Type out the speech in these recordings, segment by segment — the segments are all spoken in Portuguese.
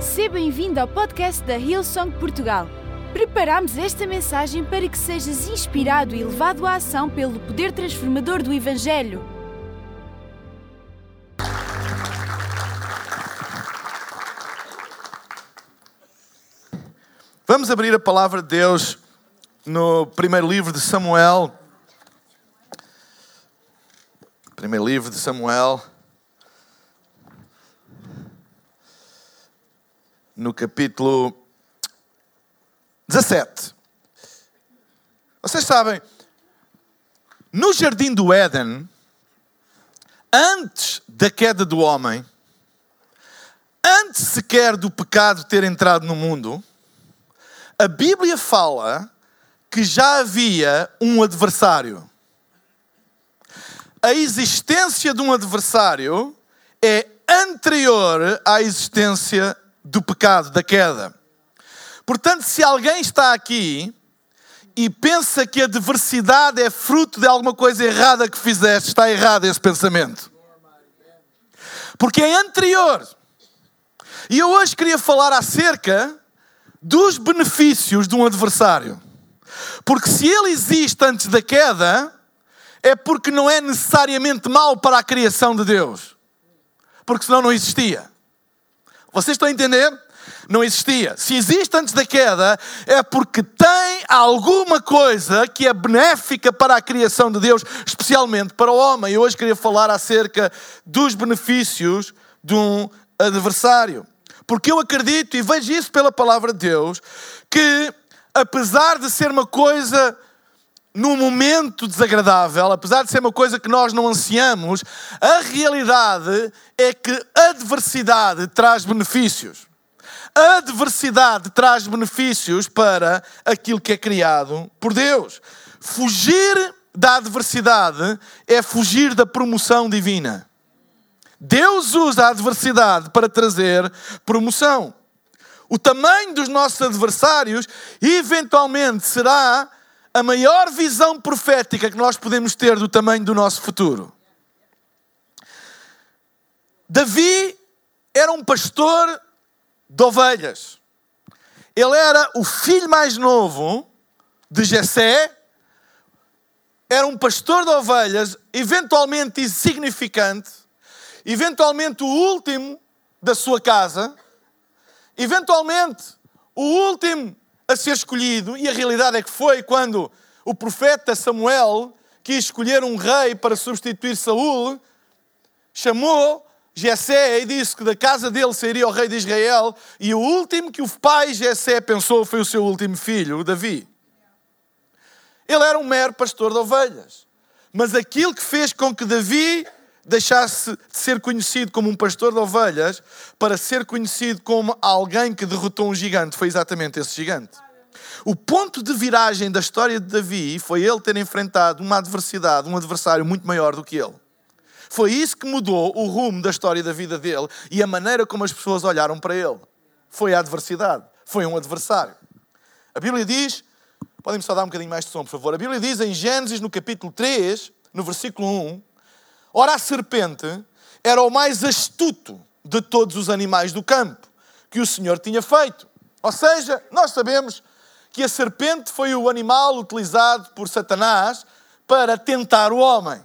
Seja bem-vindo ao podcast da Hillsong Portugal. Preparamos esta mensagem para que sejas inspirado e levado à ação pelo poder transformador do Evangelho. Vamos abrir a palavra de Deus no primeiro livro de Samuel. Primeiro livro de Samuel. No capítulo 17. Vocês sabem, no jardim do Éden, antes da queda do homem, antes sequer do pecado ter entrado no mundo, a Bíblia fala que já havia um adversário. A existência de um adversário é anterior à existência do pecado, da queda. Portanto, se alguém está aqui e pensa que a diversidade é fruto de alguma coisa errada que fizeste, está errado esse pensamento. Porque é anterior. E eu hoje queria falar acerca dos benefícios de um adversário. Porque se ele existe antes da queda, é porque não é necessariamente mau para a criação de Deus. Porque senão não existia. Vocês estão a entender? Não existia. Se existe antes da queda, é porque tem alguma coisa que é benéfica para a criação de Deus, especialmente para o homem. E hoje queria falar acerca dos benefícios de um adversário. Porque eu acredito e vejo isso pela palavra de Deus, que apesar de ser uma coisa num momento desagradável, apesar de ser uma coisa que nós não ansiamos, a realidade é que a adversidade traz benefícios. A adversidade traz benefícios para aquilo que é criado por Deus. Fugir da adversidade é fugir da promoção divina. Deus usa a adversidade para trazer promoção. O tamanho dos nossos adversários eventualmente será a maior visão profética que nós podemos ter do tamanho do nosso futuro. Davi era um pastor de ovelhas. Ele era o filho mais novo de Jessé, era um pastor de ovelhas, eventualmente insignificante, eventualmente o último da sua casa, eventualmente o último a ser escolhido, e a realidade é que foi quando o profeta Samuel quis escolher um rei para substituir Saul, chamou Jessé e disse que da casa dele seria o rei de Israel, e o último que o pai Jessé pensou foi o seu último filho, o Davi. Ele era um mero pastor de ovelhas. Mas aquilo que fez com que Davi deixasse de ser conhecido como um pastor de ovelhas para ser conhecido como alguém que derrotou um gigante. Foi exatamente esse gigante. O ponto de viragem da história de Davi foi ele ter enfrentado uma adversidade, um adversário muito maior do que ele. Foi isso que mudou o rumo da história da vida dele e a maneira como as pessoas olharam para ele. Foi a adversidade, foi um adversário. A Bíblia diz, podem-me só dar um bocadinho mais de som, por favor. A Bíblia diz em Gênesis, no capítulo 3, no versículo 1, Ora, a serpente era o mais astuto de todos os animais do campo que o Senhor tinha feito. Ou seja, nós sabemos que a serpente foi o animal utilizado por Satanás para tentar o homem.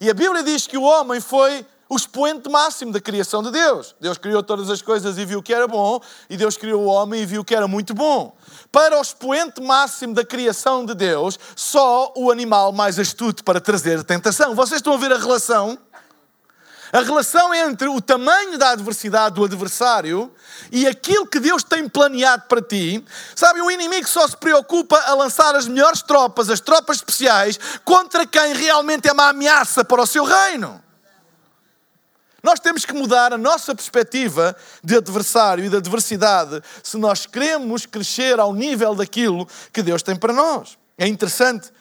E a Bíblia diz que o homem foi o expoente máximo da criação de Deus. Deus criou todas as coisas e viu que era bom, e Deus criou o homem e viu que era muito bom. Para o expoente máximo da criação de Deus, só o animal mais astuto para trazer tentação. Vocês estão a ver a relação? A relação entre o tamanho da adversidade do adversário e aquilo que Deus tem planeado para ti. Sabe, o inimigo só se preocupa a lançar as melhores tropas, as tropas especiais, contra quem realmente é uma ameaça para o seu reino. Nós temos que mudar a nossa perspectiva de adversário e de adversidade se nós queremos crescer ao nível daquilo que Deus tem para nós. É interessante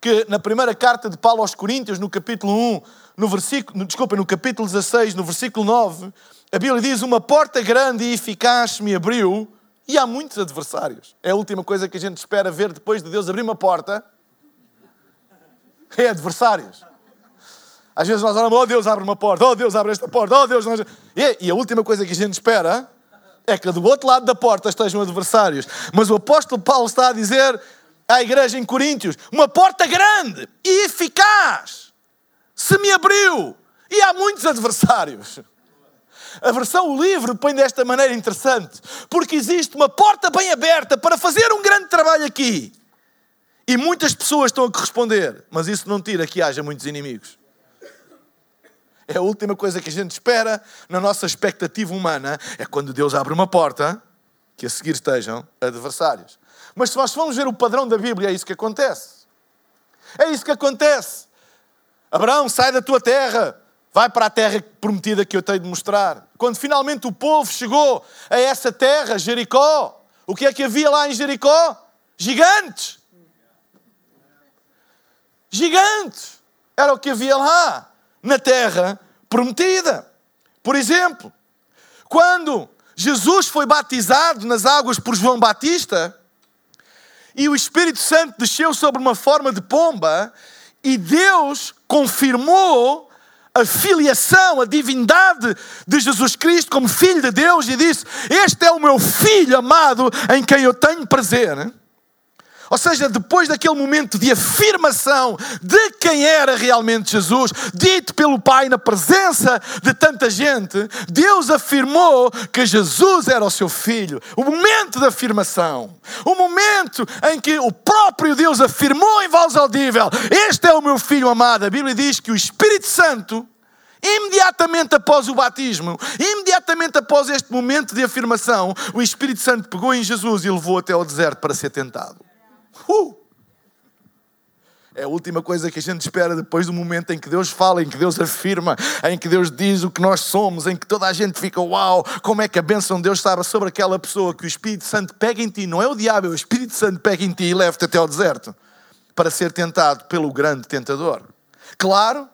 que na primeira carta de Paulo aos Coríntios, no capítulo 1, no versículo, desculpa, no capítulo 16, no versículo 9, a Bíblia diz: Uma porta grande e eficaz me abriu, e há muitos adversários. É a última coisa que a gente espera ver depois de Deus abrir uma porta. É adversários. Às vezes nós oramos, oh Deus, abre uma porta, oh Deus, abre esta porta, oh Deus. Nós... E a última coisa que a gente espera é que do outro lado da porta estejam adversários. Mas o apóstolo Paulo está a dizer à igreja em Coríntios: uma porta grande e eficaz se me abriu e há muitos adversários. A versão livre põe desta maneira interessante, porque existe uma porta bem aberta para fazer um grande trabalho aqui. E muitas pessoas estão a corresponder, mas isso não tira que haja muitos inimigos. É a última coisa que a gente espera na nossa expectativa humana, é quando Deus abre uma porta, que a seguir estejam adversários. Mas se nós formos ver o padrão da Bíblia, é isso que acontece. É isso que acontece. Abraão, sai da tua terra, vai para a terra prometida que eu tenho de mostrar. Quando finalmente o povo chegou a essa terra, Jericó, o que é que havia lá em Jericó? Gigantes. Gigantes. Era o que havia lá, na terra prometida. Por exemplo, quando Jesus foi batizado nas águas por João Batista e o Espírito Santo desceu sobre uma forma de pomba e Deus confirmou a filiação, a divindade de Jesus Cristo como Filho de Deus e disse: Este é o meu Filho amado em quem eu tenho prazer. Ou seja, depois daquele momento de afirmação de quem era realmente Jesus, dito pelo Pai na presença de tanta gente, Deus afirmou que Jesus era o seu filho. O momento da afirmação, o momento em que o próprio Deus afirmou em voz audível: Este é o meu filho amado. A Bíblia diz que o Espírito Santo Imediatamente após o batismo, imediatamente após este momento de afirmação, o Espírito Santo pegou em Jesus e levou até ao deserto para ser tentado. Uh! É a última coisa que a gente espera depois do momento em que Deus fala, em que Deus afirma, em que Deus diz o que nós somos, em que toda a gente fica, uau, como é que a bênção de Deus estava sobre aquela pessoa que o Espírito Santo pega em ti, não é o diabo, é o Espírito Santo pega em ti e leva-te até ao deserto para ser tentado pelo grande tentador. Claro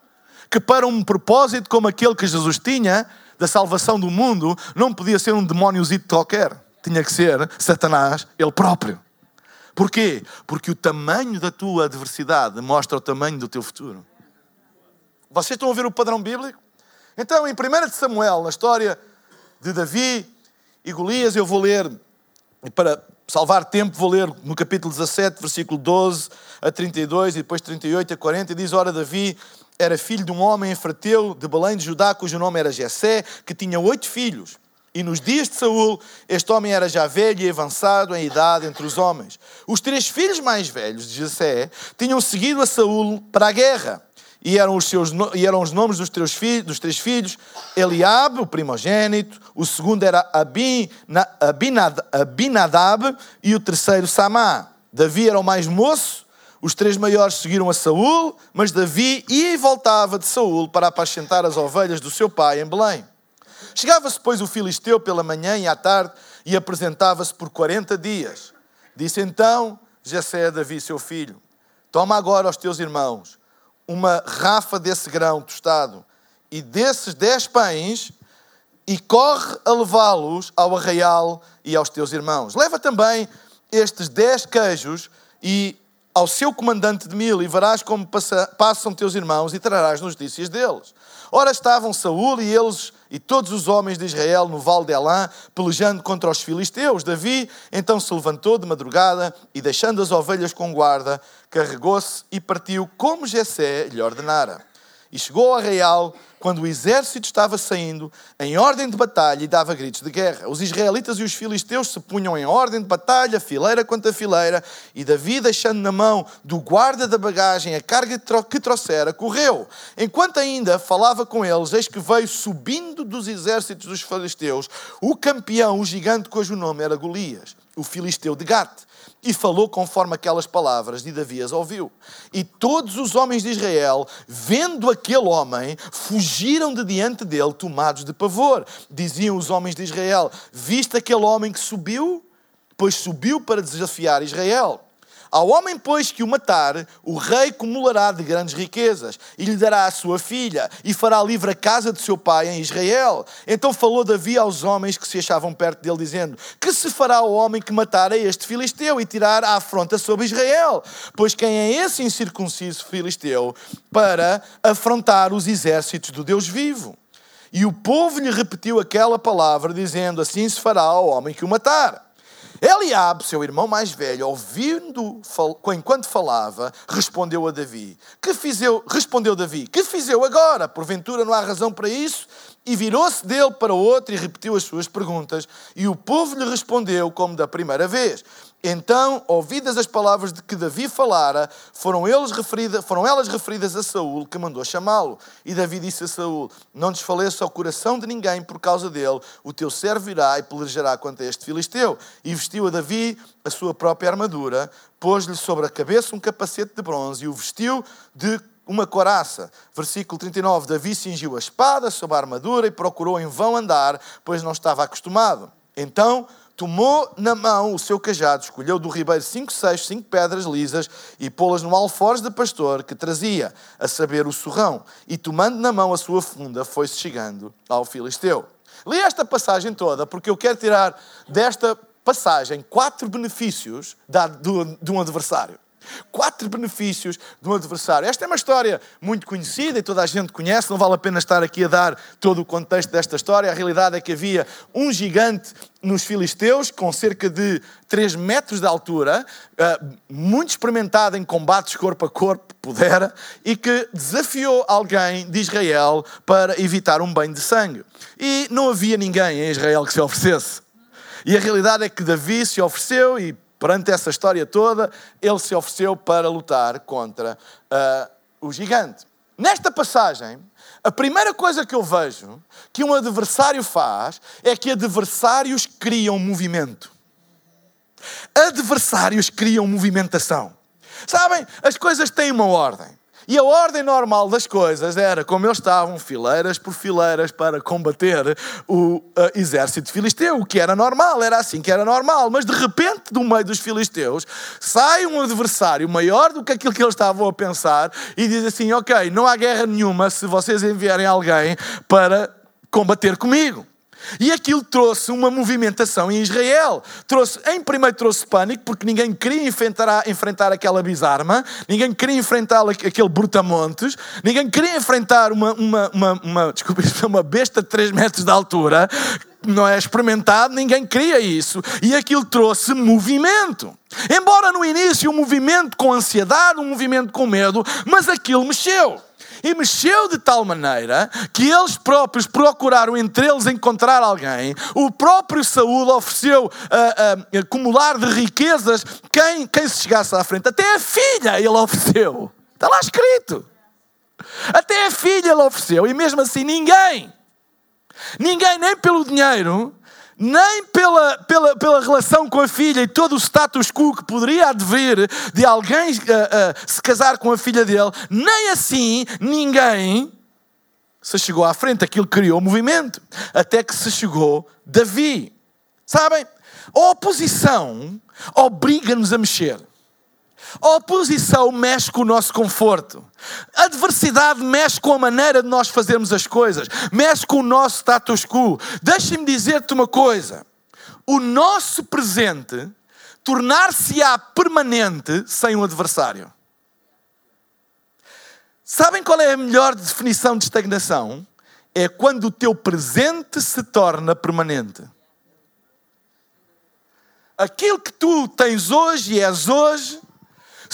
que para um propósito como aquele que Jesus tinha, da salvação do mundo, não podia ser um demóniozito qualquer. Tinha que ser Satanás, ele próprio. Porquê? Porque o tamanho da tua adversidade mostra o tamanho do teu futuro. Vocês estão a ver o padrão bíblico? Então, em 1 Samuel, na história de Davi e Golias, eu vou ler, para salvar tempo, vou ler no capítulo 17, versículo 12 a 32 e depois 38 a 40, e diz: Ora, Davi era filho de um homem efrateu de Belém de Judá, cujo nome era Jessé, que tinha oito filhos. E nos dias de Saul, este homem era já velho e avançado em idade entre os homens. Os três filhos mais velhos de Jessé tinham seguido a Saul para a guerra. E eram os, seus, e eram os nomes dos, três filhos, dos três filhos: Eliabe, o primogênito, o segundo era Abinadab e o terceiro Samá. Davi era o mais moço, os três maiores seguiram a Saul, mas Davi ia e voltava de Saul para apacentar as ovelhas do seu pai em Belém. Chegava-se, pois, o filisteu pela manhã e à tarde e apresentava-se por 40 dias. Disse então Jessé a Davi, seu filho: Toma agora aos teus irmãos uma rafa desse grão tostado e desses dez pães e corre a levá-los ao arraial e aos teus irmãos. Leva também estes dez queijos e ao seu comandante de mil e verás como passa, passam teus irmãos e trarás notícias deles. Ora estavam Saúl e eles e todos os homens de Israel no vale de Elã, pelejando contra os filisteus. Davi então se levantou de madrugada e, deixando as ovelhas com guarda, carregou-se e partiu como Jessé lhe ordenara. E chegou ao arraial quando o exército estava saindo em ordem de batalha e dava gritos de guerra. Os israelitas e os filisteus se punham em ordem de batalha, fileira contra fileira, e Davi, deixando na mão do guarda da bagagem a carga que trouxera, correu. Enquanto ainda falava com eles, eis que veio subindo dos exércitos dos filisteus o campeão, o gigante cujo nome era Golias, o filisteu de Gate e falou conforme aquelas palavras, e Davi as ouviu. E todos os homens de Israel, vendo aquele homem, fugiram de diante dele, tomados de pavor. Diziam os homens de Israel: Viste aquele homem que subiu? Pois subiu para desafiar Israel. Ao homem, pois, que o matar, o rei acumulará de grandes riquezas e lhe dará a sua filha e fará livre a casa de seu pai em Israel. Então falou Davi aos homens que se achavam perto dele, dizendo: Que se fará o homem que matar a este filisteu e tirar a afronta sobre Israel? Pois quem é esse incircunciso filisteu para afrontar os exércitos do Deus vivo? E o povo lhe repetiu aquela palavra, dizendo: Assim se fará ao homem que o matar. Eliabe, seu irmão mais velho, ouvindo enquanto falava, respondeu a Davi: Que fiz eu? Respondeu Davi: Que fiz eu agora? Porventura não há razão para isso? E virou-se dele para o outro e repetiu as suas perguntas. E o povo lhe respondeu como da primeira vez. Então, ouvidas as palavras de que Davi falara, foram, eles referida, foram elas referidas a Saul, que mandou chamá-lo. E Davi disse a Saul: Não desfaleça o coração de ninguém por causa dele, o teu servo irá e pelejará contra este filisteu. E vestiu a Davi a sua própria armadura, pôs-lhe sobre a cabeça um capacete de bronze e o vestiu de uma coraça. Versículo 39: Davi cingiu a espada sob a armadura e procurou em vão andar, pois não estava acostumado. Então tomou na mão o seu cajado, escolheu do ribeiro cinco seixos, cinco pedras lisas e pô-las no alforje de pastor que trazia, a saber, o surrão. E tomando na mão a sua funda, foi-se chegando ao filisteu. Li esta passagem toda porque eu quero tirar desta passagem quatro benefícios de um adversário. Quatro benefícios de um adversário. Esta é uma história muito conhecida e toda a gente conhece, não vale a pena estar aqui a dar todo o contexto desta história. A realidade é que havia um gigante nos filisteus, com cerca de 3 metros de altura, eh, muito experimentado em combates corpo a corpo, pudera, e que desafiou alguém de Israel para evitar um banho de sangue. E não havia ninguém em Israel que se oferecesse. E a realidade é que Davi se ofereceu e perante essa história toda, ele se ofereceu para lutar contra uh, o gigante. Nesta passagem, a primeira coisa que eu vejo que um adversário faz é que adversários criam movimento. Adversários criam movimentação. Sabem, as coisas têm uma ordem. E a ordem normal das coisas era como eles estavam, fileiras por fileiras, para combater o uh, exército filisteu, o que era normal, era assim que era normal. Mas de repente, do meio dos filisteus, sai um adversário maior do que aquilo que eles estavam a pensar e diz assim: Ok, não há guerra nenhuma se vocês enviarem alguém para combater comigo. E aquilo trouxe uma movimentação em Israel. Trouxe, em primeiro trouxe pânico, porque ninguém queria enfrentar, enfrentar aquela bizarma, ninguém queria enfrentar aquele brutamontes, ninguém queria enfrentar uma, uma, uma, uma, desculpa, uma besta de 3 metros de altura, não é experimentado, ninguém queria isso. E aquilo trouxe movimento. Embora no início um movimento com ansiedade, um movimento com medo, mas aquilo mexeu e mexeu de tal maneira que eles próprios procuraram entre eles encontrar alguém. O próprio Saúl ofereceu uh, uh, acumular de riquezas quem, quem se chegasse à frente. Até a filha ele ofereceu. Está lá escrito. Até a filha ele ofereceu. E mesmo assim ninguém, ninguém nem pelo dinheiro, nem pela, pela, pela relação com a filha e todo o status quo que poderia advir de alguém uh, uh, se casar com a filha dele, nem assim ninguém se chegou à frente. Aquilo criou movimento. Até que se chegou Davi. Sabem? A oposição obriga-nos a mexer. A oposição mexe com o nosso conforto. A adversidade mexe com a maneira de nós fazermos as coisas, mexe com o nosso status quo. Deixa-me dizer-te uma coisa: o nosso presente tornar-se-á permanente sem um adversário. Sabem qual é a melhor definição de estagnação? É quando o teu presente se torna permanente. Aquilo que tu tens hoje e és hoje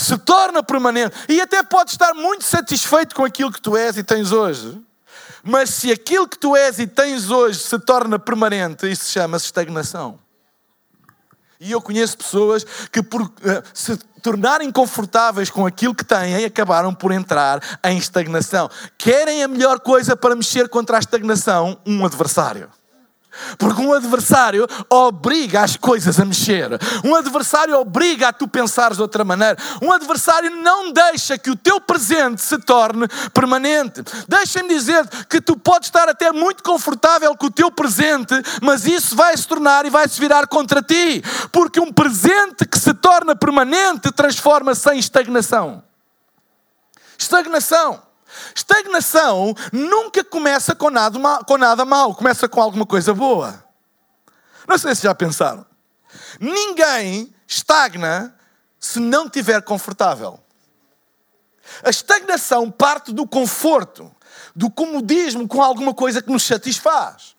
se torna permanente. E até podes estar muito satisfeito com aquilo que tu és e tens hoje. Mas se aquilo que tu és e tens hoje se torna permanente, isso chama-se estagnação. E eu conheço pessoas que, por uh, se tornarem confortáveis com aquilo que têm, acabaram por entrar em estagnação. Querem a melhor coisa para mexer contra a estagnação? Um adversário. Porque um adversário obriga as coisas a mexer. Um adversário obriga a tu pensares de outra maneira. Um adversário não deixa que o teu presente se torne permanente. Deixa-me dizer que tu podes estar até muito confortável com o teu presente, mas isso vai se tornar e vai se virar contra ti. Porque um presente que se torna permanente transforma-se em estagnação. Estagnação. Estagnação nunca começa com nada, mal, com nada mal, começa com alguma coisa boa. Não sei se já pensaram. Ninguém estagna se não estiver confortável. A estagnação parte do conforto. do comodismo com alguma coisa que nos satisfaz.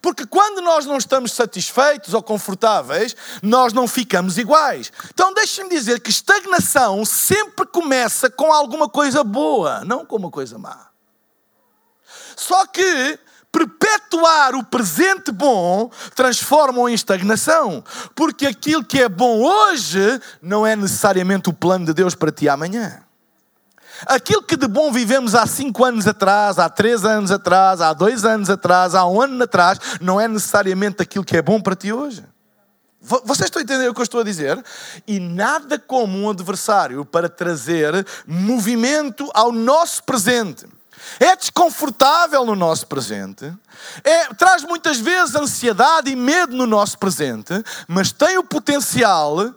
Porque quando nós não estamos satisfeitos ou confortáveis, nós não ficamos iguais. Então deixem-me dizer que estagnação sempre começa com alguma coisa boa, não com uma coisa má. Só que perpetuar o presente bom transforma em estagnação. Porque aquilo que é bom hoje não é necessariamente o plano de Deus para ti amanhã. Aquilo que de bom vivemos há cinco anos atrás, há três anos atrás, há dois anos atrás, há um ano atrás, não é necessariamente aquilo que é bom para ti hoje. Vocês estão a entender o que eu estou a dizer? E nada como um adversário para trazer movimento ao nosso presente. É desconfortável no nosso presente, é, traz muitas vezes ansiedade e medo no nosso presente, mas tem o potencial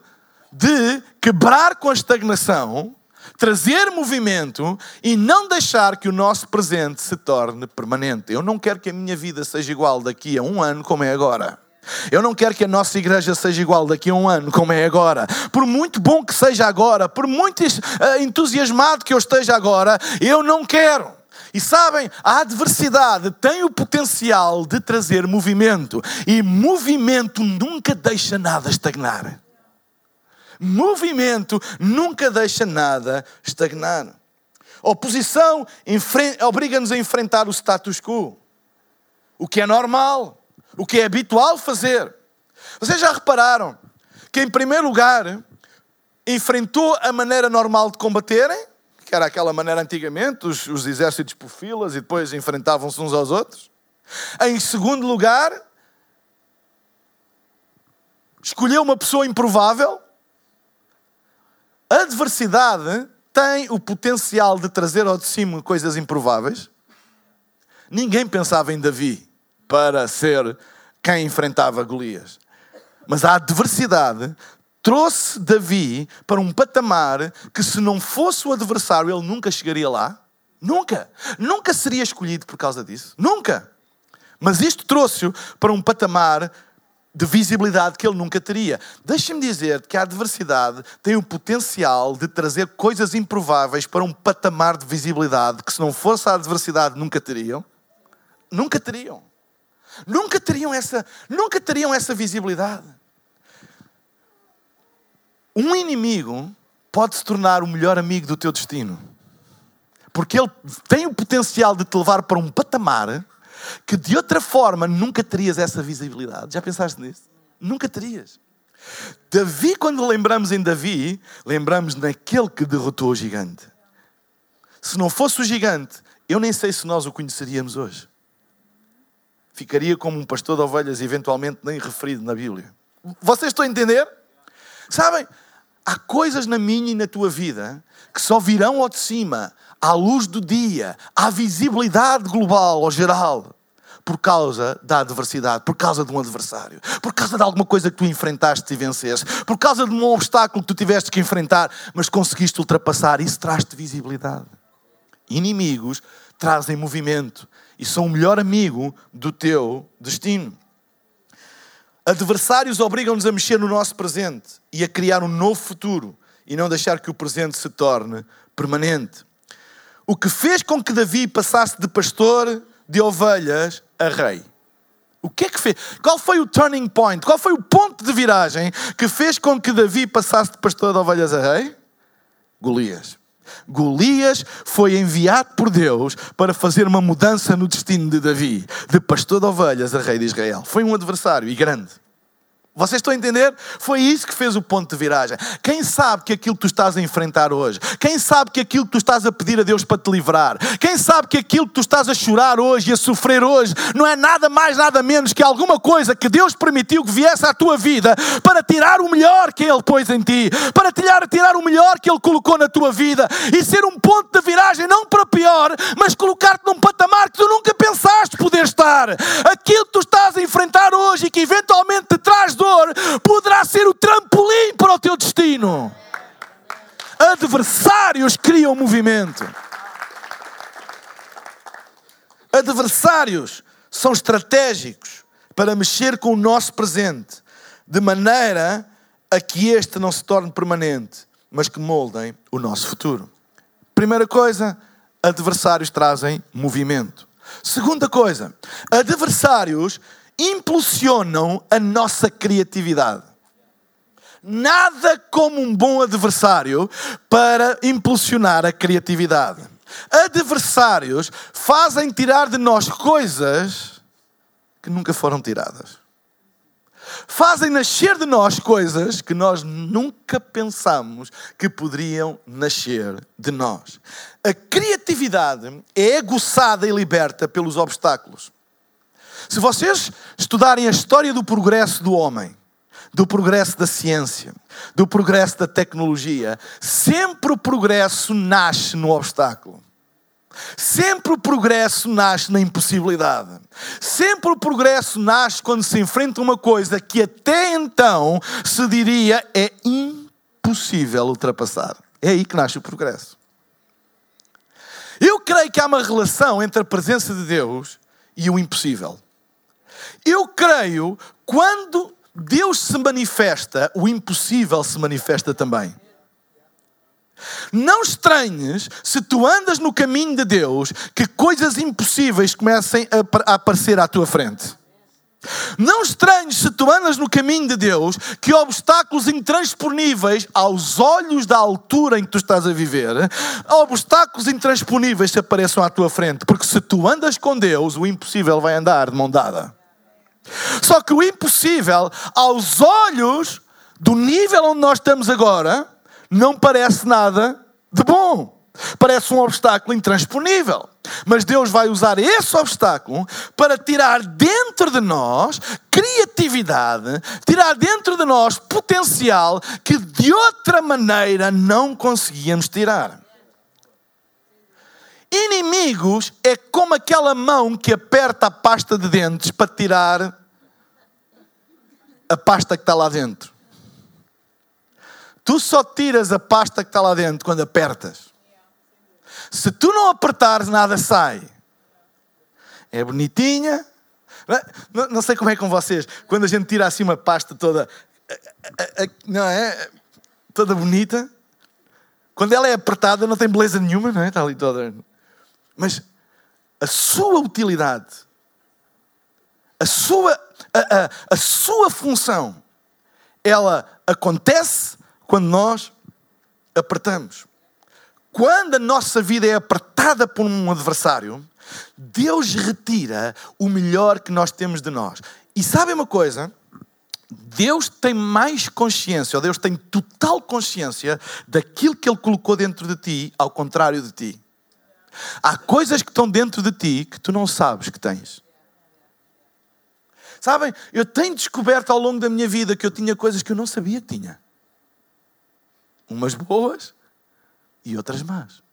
de quebrar com a estagnação trazer movimento e não deixar que o nosso presente se torne permanente. Eu não quero que a minha vida seja igual daqui a um ano como é agora. Eu não quero que a nossa igreja seja igual daqui a um ano, como é agora. Por muito bom que seja agora, por muito uh, entusiasmado que eu esteja agora, eu não quero. E sabem, a adversidade tem o potencial de trazer movimento, e movimento nunca deixa nada estagnar movimento nunca deixa nada estagnar. Oposição obriga-nos a enfrentar o status quo, o que é normal, o que é habitual fazer. Vocês já repararam que, em primeiro lugar, enfrentou a maneira normal de combaterem, que era aquela maneira antigamente, os, os exércitos por filas e depois enfrentavam-se uns aos outros. Em segundo lugar, escolheu uma pessoa improvável a adversidade tem o potencial de trazer ao de cima coisas improváveis. Ninguém pensava em Davi para ser quem enfrentava Golias. Mas a adversidade trouxe Davi para um patamar que, se não fosse o adversário, ele nunca chegaria lá. Nunca. Nunca seria escolhido por causa disso. Nunca. Mas isto trouxe-o para um patamar de visibilidade que ele nunca teria. Deixa-me dizer que a adversidade tem o potencial de trazer coisas improváveis para um patamar de visibilidade que, se não fosse a adversidade, nunca teriam. Nunca teriam. Nunca teriam essa, nunca teriam essa visibilidade. Um inimigo pode se tornar o melhor amigo do teu destino. Porque ele tem o potencial de te levar para um patamar que de outra forma nunca terias essa visibilidade. Já pensaste nisso? Nunca terias. Davi, quando lembramos em Davi, lembramos naquele que derrotou o gigante. Se não fosse o gigante, eu nem sei se nós o conheceríamos hoje. Ficaria como um pastor de ovelhas, eventualmente nem referido na Bíblia. Vocês estão a entender? Sabem, há coisas na minha e na tua vida que só virão ao de cima à luz do dia, à visibilidade global ou geral, por causa da adversidade, por causa de um adversário, por causa de alguma coisa que tu enfrentaste e venceste, por causa de um obstáculo que tu tiveste que enfrentar, mas conseguiste ultrapassar. Isso traz-te visibilidade. Inimigos trazem movimento e são o melhor amigo do teu destino. Adversários obrigam-nos a mexer no nosso presente e a criar um novo futuro e não deixar que o presente se torne permanente o que fez com que Davi passasse de pastor de ovelhas a rei. O que é que fez? Qual foi o turning point? Qual foi o ponto de viragem que fez com que Davi passasse de pastor de ovelhas a rei? Golias. Golias foi enviado por Deus para fazer uma mudança no destino de Davi, de pastor de ovelhas a rei de Israel. Foi um adversário e grande. Vocês estão a entender? Foi isso que fez o ponto de viragem. Quem sabe que aquilo que tu estás a enfrentar hoje, quem sabe que aquilo que tu estás a pedir a Deus para te livrar, quem sabe que aquilo que tu estás a chorar hoje e a sofrer hoje não é nada mais, nada menos que alguma coisa que Deus permitiu que viesse à tua vida para tirar o melhor que Ele pôs em ti, para tirar, tirar o melhor que Ele colocou na tua vida e ser um ponto de viragem não para pior, mas colocar-te num patamar que tu nunca pensaste poder estar. Aquilo que tu estás a enfrentar hoje e que eventualmente te traz poderá ser o trampolim para o teu destino. Adversários criam movimento. Adversários são estratégicos para mexer com o nosso presente, de maneira a que este não se torne permanente, mas que moldem o nosso futuro. Primeira coisa, adversários trazem movimento. Segunda coisa, adversários impulsionam a nossa criatividade. Nada como um bom adversário para impulsionar a criatividade. Adversários fazem tirar de nós coisas que nunca foram tiradas. Fazem nascer de nós coisas que nós nunca pensamos que poderiam nascer de nós. A criatividade é aguçada e liberta pelos obstáculos. Se vocês estudarem a história do progresso do homem, do progresso da ciência, do progresso da tecnologia, sempre o progresso nasce no obstáculo. Sempre o progresso nasce na impossibilidade. Sempre o progresso nasce quando se enfrenta uma coisa que até então se diria é impossível ultrapassar. É aí que nasce o progresso. Eu creio que há uma relação entre a presença de Deus e o impossível. Eu creio quando Deus se manifesta, o impossível se manifesta também. Não estranhes se tu andas no caminho de Deus que coisas impossíveis comecem a aparecer à tua frente. Não estranhes se tu andas no caminho de Deus que obstáculos intransponíveis aos olhos da altura em que tu estás a viver, obstáculos intransponíveis se apareçam à tua frente, porque se tu andas com Deus, o impossível vai andar de mão dada. Só que o impossível, aos olhos do nível onde nós estamos agora, não parece nada de bom. Parece um obstáculo intransponível. Mas Deus vai usar esse obstáculo para tirar dentro de nós criatividade, tirar dentro de nós potencial que de outra maneira não conseguíamos tirar. Inimigos é como aquela mão que aperta a pasta de dentes para tirar a pasta que está lá dentro. Tu só tiras a pasta que está lá dentro quando apertas. Se tu não apertares, nada sai. É bonitinha. Não, não sei como é com vocês. Quando a gente tira assim uma pasta toda. Não é? Toda bonita. Quando ela é apertada, não tem beleza nenhuma, não é? Está ali toda. Mas a sua utilidade, a sua, a, a, a sua função, ela acontece quando nós apertamos. Quando a nossa vida é apertada por um adversário, Deus retira o melhor que nós temos de nós. E sabem uma coisa? Deus tem mais consciência, ou Deus tem total consciência daquilo que Ele colocou dentro de ti, ao contrário de ti. Há coisas que estão dentro de ti que tu não sabes que tens. Sabem, eu tenho descoberto ao longo da minha vida que eu tinha coisas que eu não sabia que tinha. Umas boas e outras más.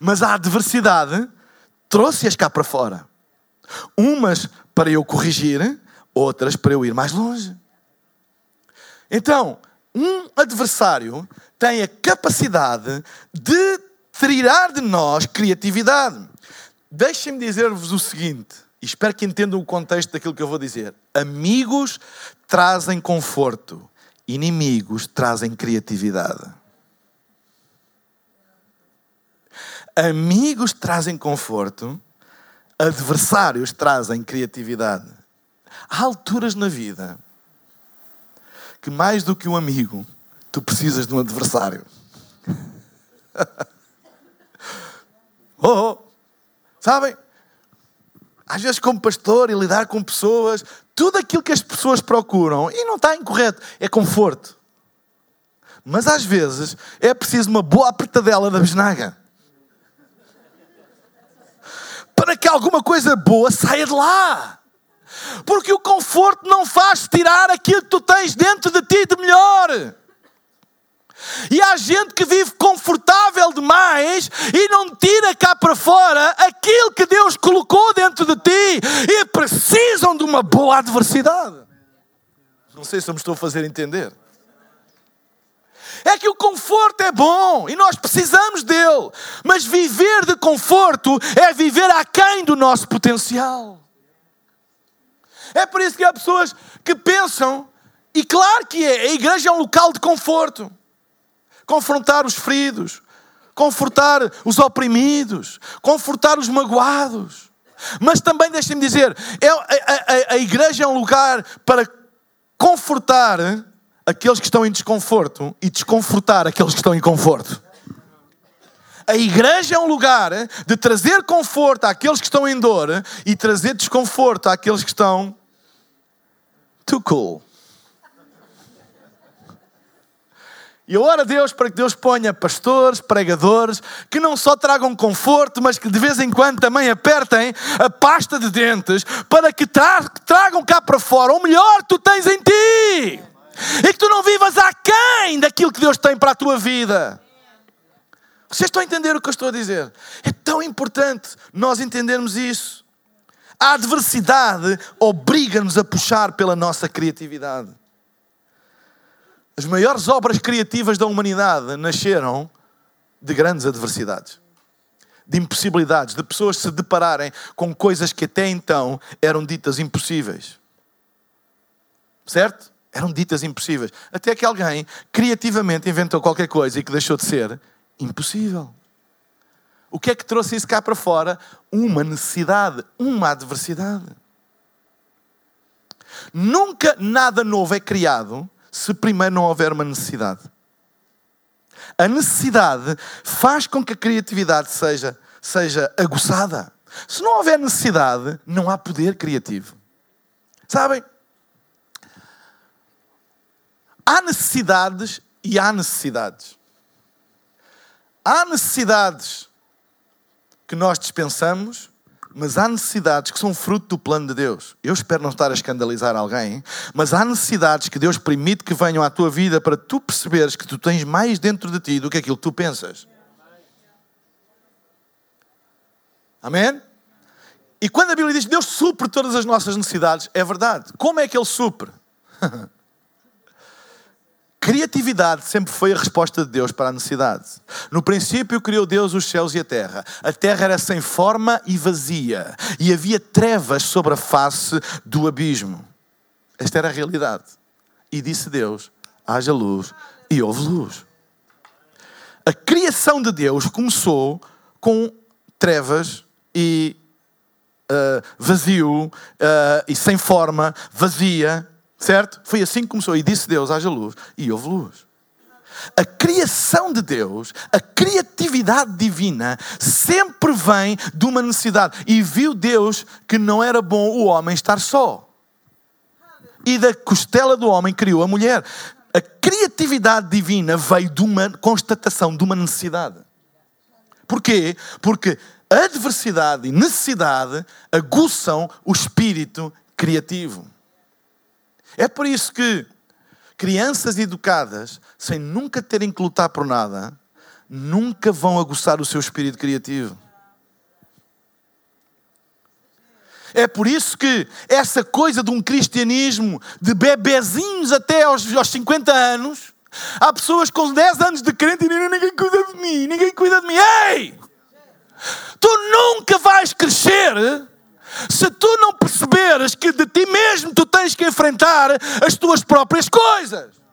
Mas a adversidade trouxe-as cá para fora. Umas para eu corrigir, outras para eu ir mais longe. Então, um adversário tem a capacidade de tirar de nós criatividade. Deixem-me dizer-vos o seguinte, e espero que entendam o contexto daquilo que eu vou dizer. Amigos trazem conforto, Inimigos trazem criatividade. Amigos trazem conforto, adversários trazem criatividade. Há alturas na vida que, mais do que um amigo, tu precisas de um adversário. oh, oh. Sabem? Às vezes, como pastor e lidar com pessoas, tudo aquilo que as pessoas procuram, e não está incorreto, é conforto. Mas às vezes é preciso uma boa apertadela da bisnaga. Para que alguma coisa boa saia de lá. Porque o conforto não faz tirar aquilo que tu tens dentro de ti de melhor. E há gente que vive confortável demais e não tira cá para fora aquilo que Deus colocou dentro de ti e precisam de uma boa adversidade. Não sei se me estou a fazer entender. É que o conforto é bom e nós precisamos dele, mas viver de conforto é viver aquém do nosso potencial. É por isso que há pessoas que pensam, e claro que é, a igreja é um local de conforto confrontar os feridos, confortar os oprimidos, confortar os magoados. Mas também, deixem-me dizer, é, a, a, a igreja é um lugar para confortar aqueles que estão em desconforto e desconfortar aqueles que estão em conforto. A igreja é um lugar de trazer conforto àqueles que estão em dor e trazer desconforto àqueles que estão too cool. E eu oro a Deus para que Deus ponha pastores, pregadores, que não só tragam conforto, mas que de vez em quando também apertem a pasta de dentes para que tragam cá para fora o melhor que tu tens em ti. E que tu não vivas aquém daquilo que Deus tem para a tua vida. Vocês estão a entender o que eu estou a dizer? É tão importante nós entendermos isso. A adversidade obriga-nos a puxar pela nossa criatividade. As maiores obras criativas da humanidade nasceram de grandes adversidades, de impossibilidades, de pessoas se depararem com coisas que até então eram ditas impossíveis. Certo? Eram ditas impossíveis. Até que alguém criativamente inventou qualquer coisa e que deixou de ser impossível. O que é que trouxe isso cá para fora? Uma necessidade, uma adversidade. Nunca nada novo é criado se primeiro não houver uma necessidade. A necessidade faz com que a criatividade seja, seja aguçada. Se não houver necessidade, não há poder criativo. Sabem? Há necessidades e há necessidades. Há necessidades que nós dispensamos mas há necessidades que são fruto do plano de Deus. Eu espero não estar a escandalizar alguém, mas há necessidades que Deus permite que venham à tua vida para tu perceberes que tu tens mais dentro de ti do que aquilo que tu pensas. Amém? E quando a Bíblia diz que Deus supre todas as nossas necessidades, é verdade. Como é que Ele supre? Criatividade sempre foi a resposta de Deus para a necessidade. No princípio criou Deus os céus e a terra. A terra era sem forma e vazia, e havia trevas sobre a face do abismo. Esta era a realidade. E disse Deus: haja luz, e houve luz. A criação de Deus começou com trevas e uh, vazio uh, e sem forma, vazia Certo? Foi assim que começou. E disse Deus: haja luz. E houve luz. A criação de Deus, a criatividade divina, sempre vem de uma necessidade. E viu Deus que não era bom o homem estar só. E da costela do homem criou a mulher. A criatividade divina veio de uma constatação, de uma necessidade. Porquê? Porque adversidade e necessidade aguçam o espírito criativo. É por isso que crianças educadas, sem nunca terem que lutar por nada, nunca vão aguçar o seu espírito criativo. É por isso que essa coisa de um cristianismo de bebezinhos até aos, aos 50 anos, há pessoas com 10 anos de crente e ninguém cuida de mim, ninguém cuida de mim. Ei! Tu nunca vais crescer se tu não perceberes que de ti mesmo tu tens que enfrentar as tuas próprias coisas.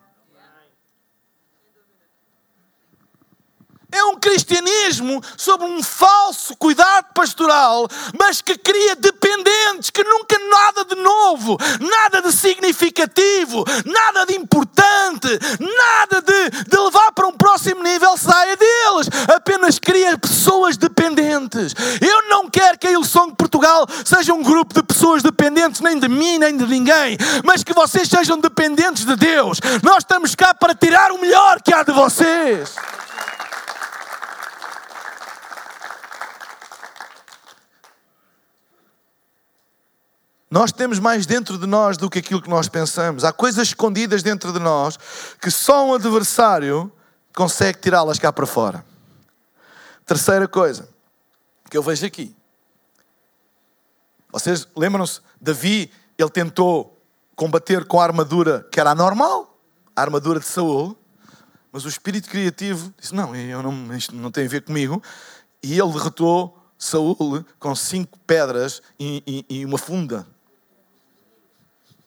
É um cristianismo sobre um falso cuidado pastoral, mas que cria dependentes, que nunca nada de novo, nada de significativo, nada de importante, nada de, de levar para um próximo nível saia deles. Apenas cria pessoas dependentes. Eu não quero que a Ilson Portugal seja um grupo de pessoas dependentes, nem de mim, nem de ninguém, mas que vocês sejam dependentes de Deus. Nós estamos cá para tirar o melhor que há de vocês. Nós temos mais dentro de nós do que aquilo que nós pensamos. Há coisas escondidas dentro de nós que só um adversário consegue tirá-las cá para fora. Terceira coisa que eu vejo aqui. Vocês lembram-se? Davi, ele tentou combater com a armadura que era a normal, a armadura de Saul, mas o espírito criativo disse: Não, eu não, isto não tem a ver comigo. E ele derrotou Saul com cinco pedras e, e, e uma funda.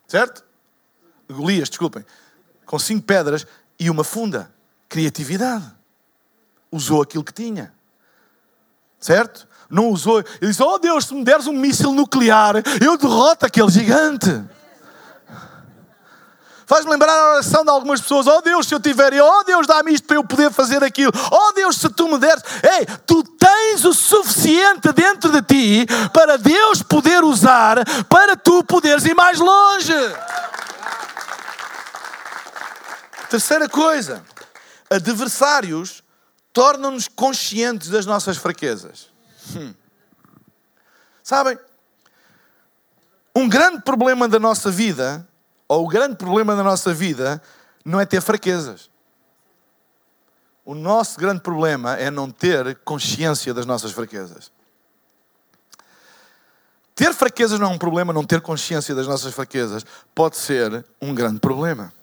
Certo? Golias, desculpem. Com cinco pedras e uma funda. Criatividade. usou aquilo que tinha. Certo? Não usou. Ele disse: Oh Deus, se me deres um míssil nuclear, eu derroto aquele gigante. Faz-me lembrar a oração de algumas pessoas. Oh Deus, se eu tiver, oh Deus, dá-me isto para eu poder fazer aquilo. Oh Deus, se tu me deres. Ei, tu tens o suficiente dentro de ti para Deus poder usar, para tu poderes ir mais longe. Terceira coisa, adversários tornam-nos conscientes das nossas fraquezas. Hum. Sabem? Um grande problema da nossa vida ou o grande problema da nossa vida não é ter fraquezas. O nosso grande problema é não ter consciência das nossas fraquezas. Ter fraquezas não é um problema, não ter consciência das nossas fraquezas pode ser um grande problema.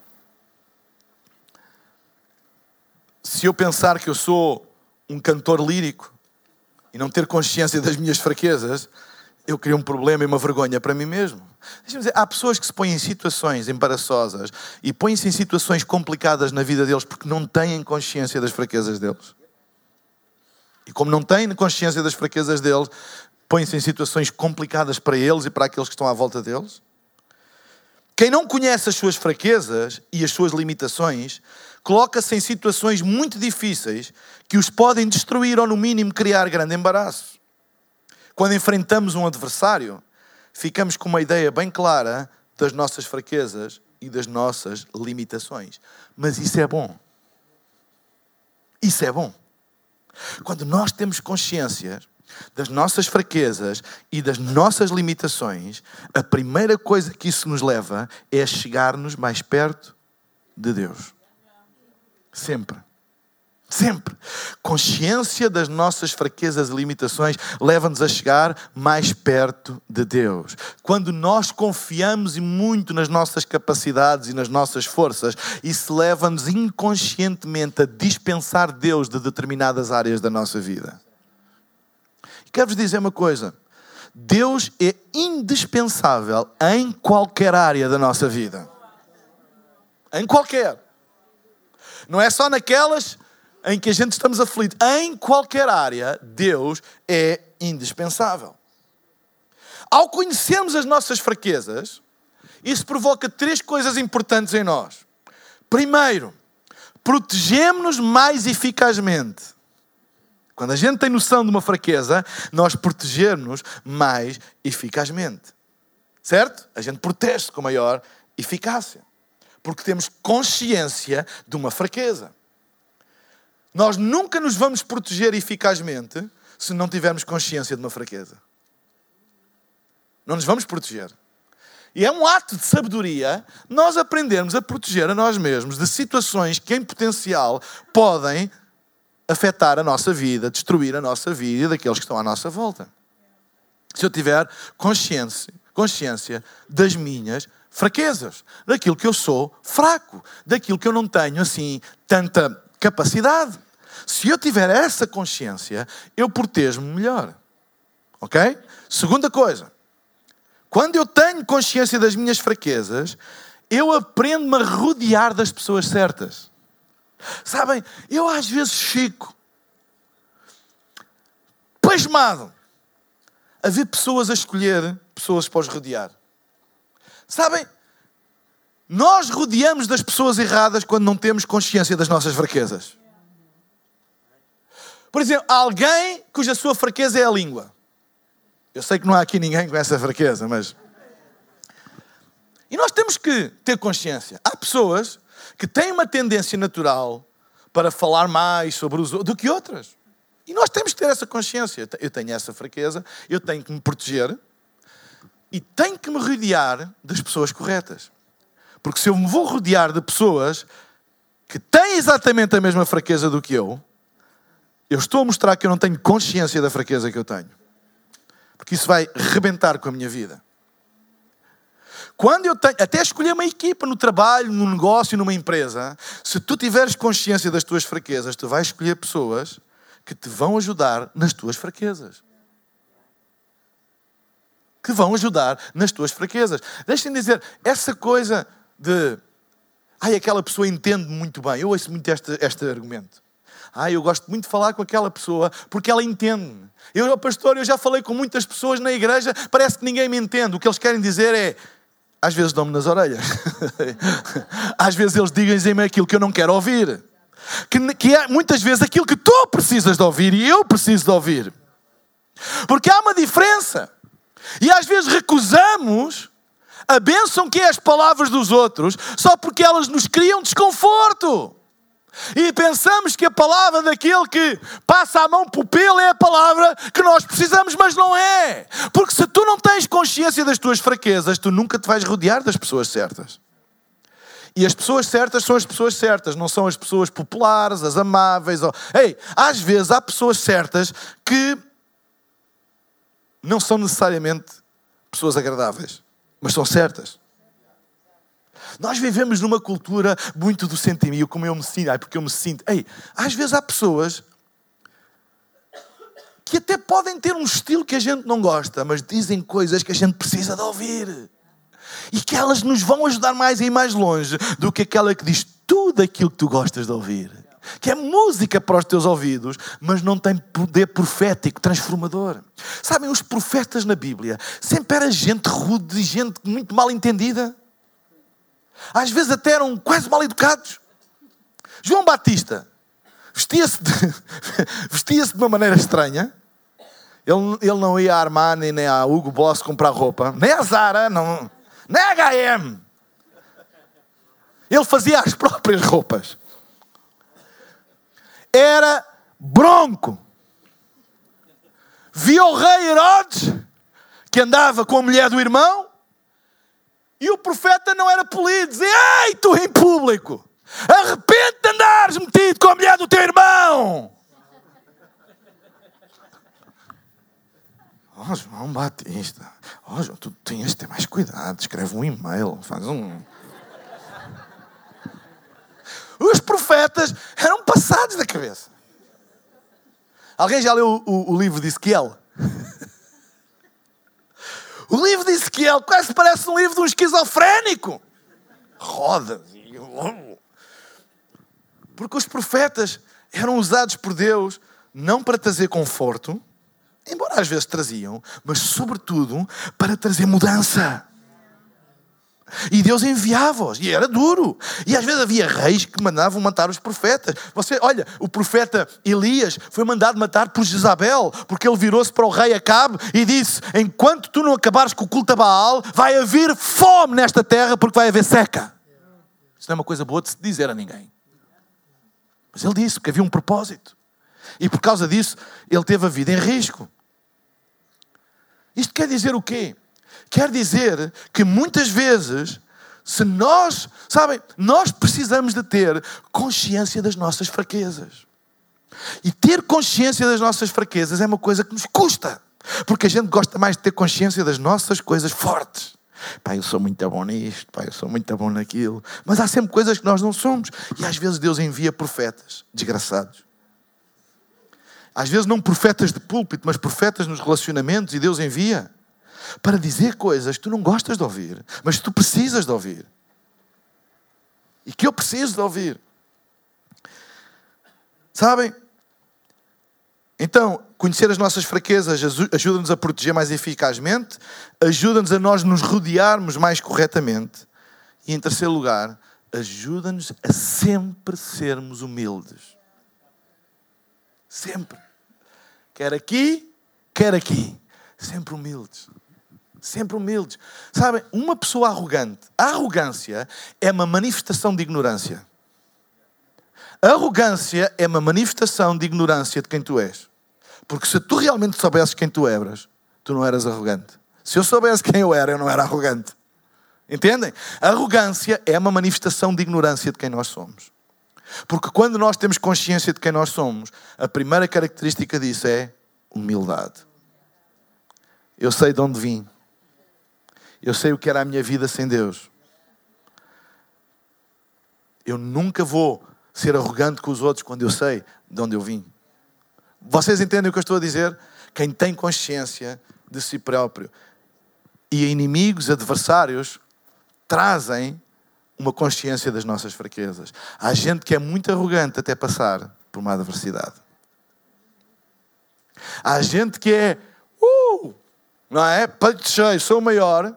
Se eu pensar que eu sou um cantor lírico e não ter consciência das minhas fraquezas, eu crio um problema e uma vergonha para mim mesmo. Dizer, há pessoas que se põem em situações embaraçosas e põem-se em situações complicadas na vida deles porque não têm consciência das fraquezas deles. E como não têm consciência das fraquezas deles, põem-se em situações complicadas para eles e para aqueles que estão à volta deles. Quem não conhece as suas fraquezas e as suas limitações, coloca-se em situações muito difíceis que os podem destruir ou, no mínimo, criar grande embaraço. Quando enfrentamos um adversário, ficamos com uma ideia bem clara das nossas fraquezas e das nossas limitações. Mas isso é bom. Isso é bom. Quando nós temos consciência das nossas fraquezas e das nossas limitações, a primeira coisa que isso nos leva é chegar-nos mais perto de Deus. Sempre. Sempre. Consciência das nossas fraquezas e limitações leva-nos a chegar mais perto de Deus. Quando nós confiamos muito nas nossas capacidades e nas nossas forças, isso leva-nos inconscientemente a dispensar Deus de determinadas áreas da nossa vida. E quero-vos dizer uma coisa. Deus é indispensável em qualquer área da nossa vida. Em qualquer. Não é só naquelas em que a gente estamos aflitos, em qualquer área, Deus é indispensável. Ao conhecermos as nossas fraquezas, isso provoca três coisas importantes em nós. Primeiro, protegemos-nos mais eficazmente. Quando a gente tem noção de uma fraqueza, nós protegemos-nos mais eficazmente. Certo? A gente protege-se com maior eficácia. Porque temos consciência de uma fraqueza. Nós nunca nos vamos proteger eficazmente se não tivermos consciência de uma fraqueza. Não nos vamos proteger. E é um ato de sabedoria nós aprendermos a proteger a nós mesmos de situações que, em potencial, podem afetar a nossa vida, destruir a nossa vida e daqueles que estão à nossa volta. Se eu tiver consciência, consciência das minhas fraquezas, daquilo que eu sou fraco, daquilo que eu não tenho assim tanta capacidade. Se eu tiver essa consciência, eu protejo-me melhor. Ok? Segunda coisa. Quando eu tenho consciência das minhas fraquezas, eu aprendo-me a rodear das pessoas certas. Sabem, eu às vezes fico pasmado a ver pessoas a escolher pessoas para os rodear. Sabem, nós rodeamos das pessoas erradas quando não temos consciência das nossas fraquezas. Por exemplo, alguém cuja sua fraqueza é a língua. Eu sei que não há aqui ninguém com essa fraqueza, mas. E nós temos que ter consciência. Há pessoas que têm uma tendência natural para falar mais sobre os outros do que outras. E nós temos que ter essa consciência. Eu tenho essa fraqueza, eu tenho que me proteger e tenho que me rodear das pessoas corretas. Porque se eu me vou rodear de pessoas que têm exatamente a mesma fraqueza do que eu, eu estou a mostrar que eu não tenho consciência da fraqueza que eu tenho. Porque isso vai rebentar com a minha vida. Quando eu tenho, até escolher uma equipa no trabalho, no negócio, numa empresa, se tu tiveres consciência das tuas fraquezas, tu vais escolher pessoas que te vão ajudar nas tuas fraquezas. Que vão ajudar nas tuas fraquezas. Deixem-me dizer, essa coisa de. Ai, aquela pessoa entende muito bem. Eu ouço muito este, este argumento. Ah, eu gosto muito de falar com aquela pessoa porque ela entende-me. Eu, pastor, eu já falei com muitas pessoas na igreja, parece que ninguém me entende. O que eles querem dizer é, às vezes dão-me nas orelhas. às vezes eles dizem-me aquilo que eu não quero ouvir. Que, que é muitas vezes aquilo que tu precisas de ouvir e eu preciso de ouvir. Porque há uma diferença. E às vezes recusamos a bênção que é as palavras dos outros só porque elas nos criam desconforto. E pensamos que a palavra daquele que passa a mão pupila é a palavra que nós precisamos, mas não é. Porque se tu não tens consciência das tuas fraquezas, tu nunca te vais rodear das pessoas certas. E as pessoas certas são as pessoas certas, não são as pessoas populares, as amáveis. Ou... Ei, às vezes há pessoas certas que não são necessariamente pessoas agradáveis, mas são certas. Nós vivemos numa cultura muito do sentimento, como eu me sinto, ai, porque eu me sinto. Ei, às vezes há pessoas que até podem ter um estilo que a gente não gosta, mas dizem coisas que a gente precisa de ouvir. E que elas nos vão ajudar mais a ir mais longe do que aquela que diz tudo aquilo que tu gostas de ouvir. Que é música para os teus ouvidos, mas não tem poder profético, transformador. Sabem, os profetas na Bíblia sempre era gente rude, gente muito mal entendida. Às vezes até eram quase mal educados. João Batista vestia-se de, vestia de uma maneira estranha. Ele, ele não ia à Armani nem a Hugo Boss comprar roupa, nem a Zara, não, nem a HM. Ele fazia as próprias roupas. Era bronco. Via o rei Herodes, que andava com a mulher do irmão, e o profeta não era polido, dizia: Ei, tu em público, arrepende de andares metido com a mulher do teu irmão. Oh, João Batista, oh, João, tu tens de ter mais cuidado, escreve um e-mail, faz um. Os profetas eram passados da cabeça. Alguém já leu o, o livro de Ezequiel? O livro de Ezequiel quase parece um livro de um esquizofrénico. Roda. Porque os profetas eram usados por Deus não para trazer conforto, embora às vezes traziam, mas sobretudo para trazer mudança. E Deus enviava-os, e era duro. E às vezes havia reis que mandavam matar os profetas. Você, olha, o profeta Elias foi mandado matar por Jezabel, porque ele virou-se para o rei Acabe e disse: Enquanto tu não acabares com o culto a Baal, vai haver fome nesta terra, porque vai haver seca. Isso não é uma coisa boa de se dizer a ninguém. Mas ele disse que havia um propósito. E por causa disso, ele teve a vida em risco. Isto quer dizer o quê? Quer dizer que muitas vezes, se nós, sabem, nós precisamos de ter consciência das nossas fraquezas. E ter consciência das nossas fraquezas é uma coisa que nos custa. Porque a gente gosta mais de ter consciência das nossas coisas fortes. Pai, eu sou muito bom nisto, pai, eu sou muito bom naquilo. Mas há sempre coisas que nós não somos. E às vezes Deus envia profetas, desgraçados. Às vezes não profetas de púlpito, mas profetas nos relacionamentos, e Deus envia para dizer coisas que tu não gostas de ouvir, mas tu precisas de ouvir. E que eu preciso de ouvir. Sabem? Então, conhecer as nossas fraquezas ajuda-nos a proteger mais eficazmente, ajuda-nos a nós nos rodearmos mais corretamente e, em terceiro lugar, ajuda-nos a sempre sermos humildes. Sempre. Quer aqui, quer aqui. Sempre humildes sempre humildes. Sabem, uma pessoa arrogante, a arrogância é uma manifestação de ignorância. A arrogância é uma manifestação de ignorância de quem tu és. Porque se tu realmente soubesses quem tu eras, tu não eras arrogante. Se eu soubesse quem eu era, eu não era arrogante. Entendem? A arrogância é uma manifestação de ignorância de quem nós somos. Porque quando nós temos consciência de quem nós somos, a primeira característica disso é humildade. Eu sei de onde vim. Eu sei o que era a minha vida sem Deus. Eu nunca vou ser arrogante com os outros quando eu sei de onde eu vim. Vocês entendem o que eu estou a dizer? Quem tem consciência de si próprio e inimigos, adversários, trazem uma consciência das nossas fraquezas. Há gente que é muito arrogante até passar por uma adversidade. Há gente que é, uh, não é? Peito cheio, sou maior,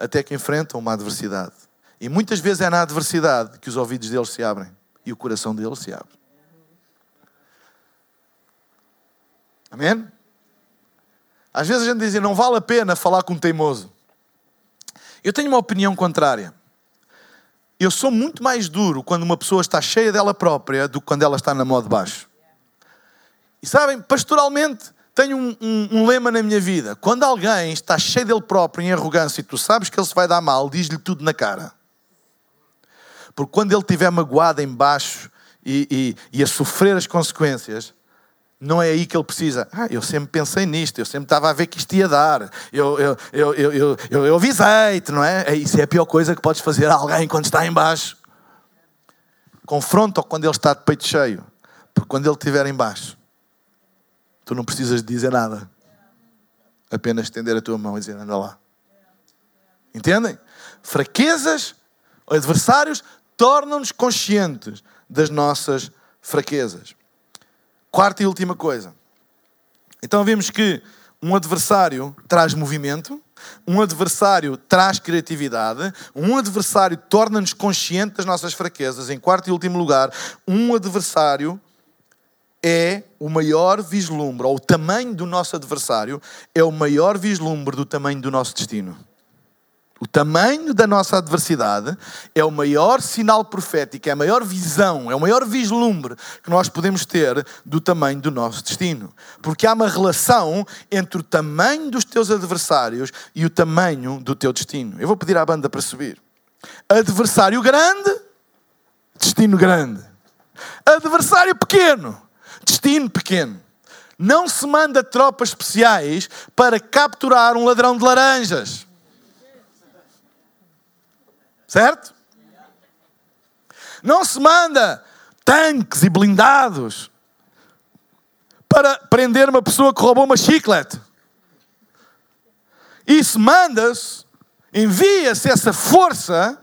até que enfrentam uma adversidade. E muitas vezes é na adversidade que os ouvidos deles se abrem e o coração deles se abre. Amém? Às vezes a gente diz, não vale a pena falar com um teimoso. Eu tenho uma opinião contrária. Eu sou muito mais duro quando uma pessoa está cheia dela própria do que quando ela está na mão de baixo. E sabem, pastoralmente, tenho um, um, um, lema na minha vida. Quando alguém está cheio dele próprio, em arrogância, e tu sabes que ele se vai dar mal, diz-lhe tudo na cara. Porque quando ele estiver magoado em baixo e, e, e a sofrer as consequências, não é aí que ele precisa. Ah, eu sempre pensei nisto, eu sempre estava a ver que isto ia dar. Eu, eu, eu, eu, eu, eu, eu avisei-te, não é? Isso é a pior coisa que podes fazer a alguém quando está em baixo. Confronta-o quando ele está de peito cheio. Porque quando ele estiver em baixo, tu não precisas de dizer nada. Apenas estender a tua mão e dizer, anda lá. Entendem? Fraquezas, adversários, tornam-nos conscientes das nossas fraquezas. Quarta e última coisa. Então vemos que um adversário traz movimento, um adversário traz criatividade, um adversário torna-nos conscientes das nossas fraquezas. Em quarto e último lugar, um adversário é o maior vislumbre, ou o tamanho do nosso adversário é o maior vislumbre do tamanho do nosso destino. O tamanho da nossa adversidade é o maior sinal profético, é a maior visão, é o maior vislumbre que nós podemos ter do tamanho do nosso destino. Porque há uma relação entre o tamanho dos teus adversários e o tamanho do teu destino. Eu vou pedir à banda para subir. Adversário grande, destino grande. Adversário pequeno, destino pequeno. Não se manda tropas especiais para capturar um ladrão de laranjas. Certo? Não se manda tanques e blindados para prender uma pessoa que roubou uma chiclete. Isso manda-se, envia-se essa força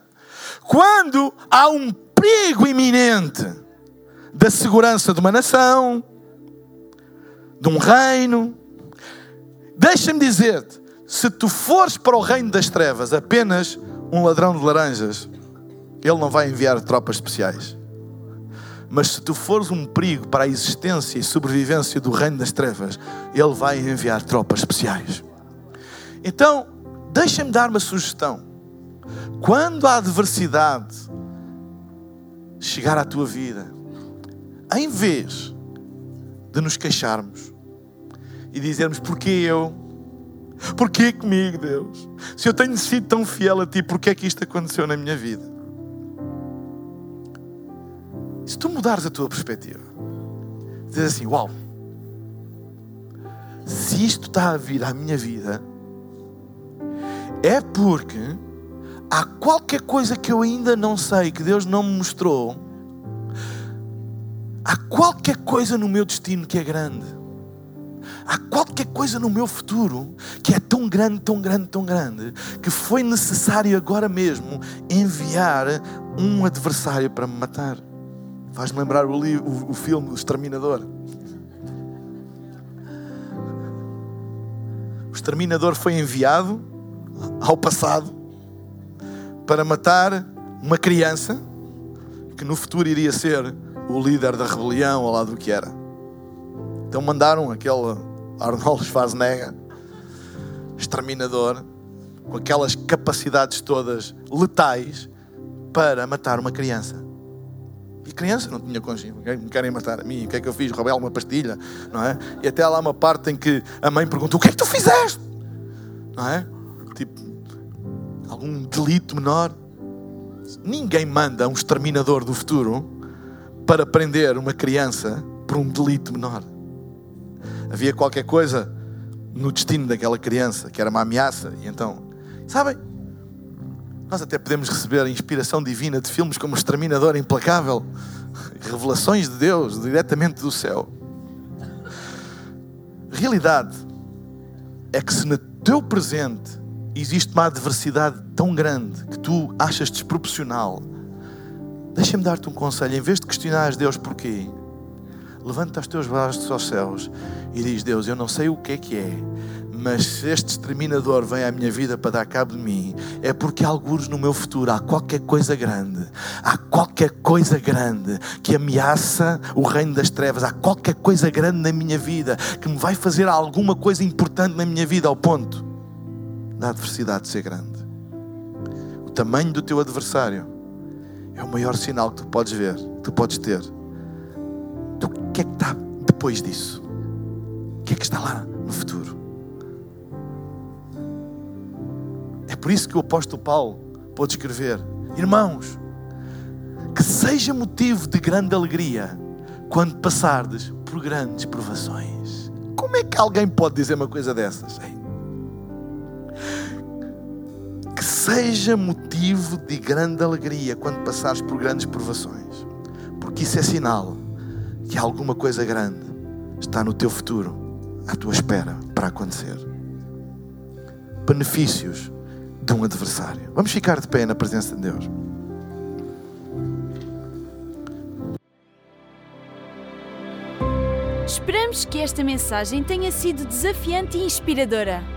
quando há um perigo iminente da segurança de uma nação, de um reino. Deixa-me dizer-te, se tu fores para o reino das trevas apenas um ladrão de laranjas, ele não vai enviar tropas especiais. Mas se tu fores um perigo para a existência e sobrevivência do reino das trevas, ele vai enviar tropas especiais. Então, deixa-me dar uma sugestão. Quando a adversidade chegar à tua vida, em vez de nos queixarmos e dizermos porque eu, Porquê comigo, Deus? Se eu tenho sido tão fiel a Ti, porquê é que isto aconteceu na minha vida? Se tu mudares a tua perspectiva, dizes assim: Uau, se isto está a vir à minha vida, é porque há qualquer coisa que eu ainda não sei, que Deus não me mostrou. Há qualquer coisa no meu destino que é grande há qualquer coisa no meu futuro que é tão grande, tão grande, tão grande, que foi necessário agora mesmo enviar um adversário para me matar. Faz-me lembrar o, o, o filme O Exterminador. O Exterminador foi enviado ao passado para matar uma criança que no futuro iria ser o líder da rebelião, ao lado do que era. Então mandaram aquele Arnold Schwarzenegger, exterminador, com aquelas capacidades todas letais para matar uma criança. E criança não tinha consciência. Me querem matar a mim. O que é que eu fiz? Roubei uma pastilha, não é? E até lá uma parte em que a mãe pergunta: O que é que tu fizeste? Não é? Tipo, algum delito menor. Ninguém manda um exterminador do futuro para prender uma criança por um delito menor havia qualquer coisa no destino daquela criança que era uma ameaça. E então, sabem, nós até podemos receber a inspiração divina de filmes como Exterminador Implacável, revelações de Deus diretamente do céu. realidade é que se no teu presente existe uma adversidade tão grande que tu achas desproporcional, deixa-me dar-te um conselho. Em vez de questionares Deus porquê, levanta os teus braços aos céus e diz: Deus, eu não sei o que é que é, mas se este exterminador vem à minha vida para dar cabo de mim, é porque alguns no meu futuro há qualquer coisa grande, há qualquer coisa grande que ameaça o reino das trevas, há qualquer coisa grande na minha vida que me vai fazer alguma coisa importante na minha vida ao ponto da adversidade ser grande. O tamanho do teu adversário é o maior sinal que tu podes ver, que tu podes ter. Do que é que está depois disso? O que é que está lá no futuro? É por isso que o apóstolo Paulo pode escrever: Irmãos, que seja motivo de grande alegria quando passardes por grandes provações. Como é que alguém pode dizer uma coisa dessas? Que seja motivo de grande alegria quando passares por grandes provações, porque isso é sinal que alguma coisa grande está no teu futuro, à tua espera para acontecer. Benefícios de um adversário. Vamos ficar de pé na presença de Deus. Esperamos que esta mensagem tenha sido desafiante e inspiradora.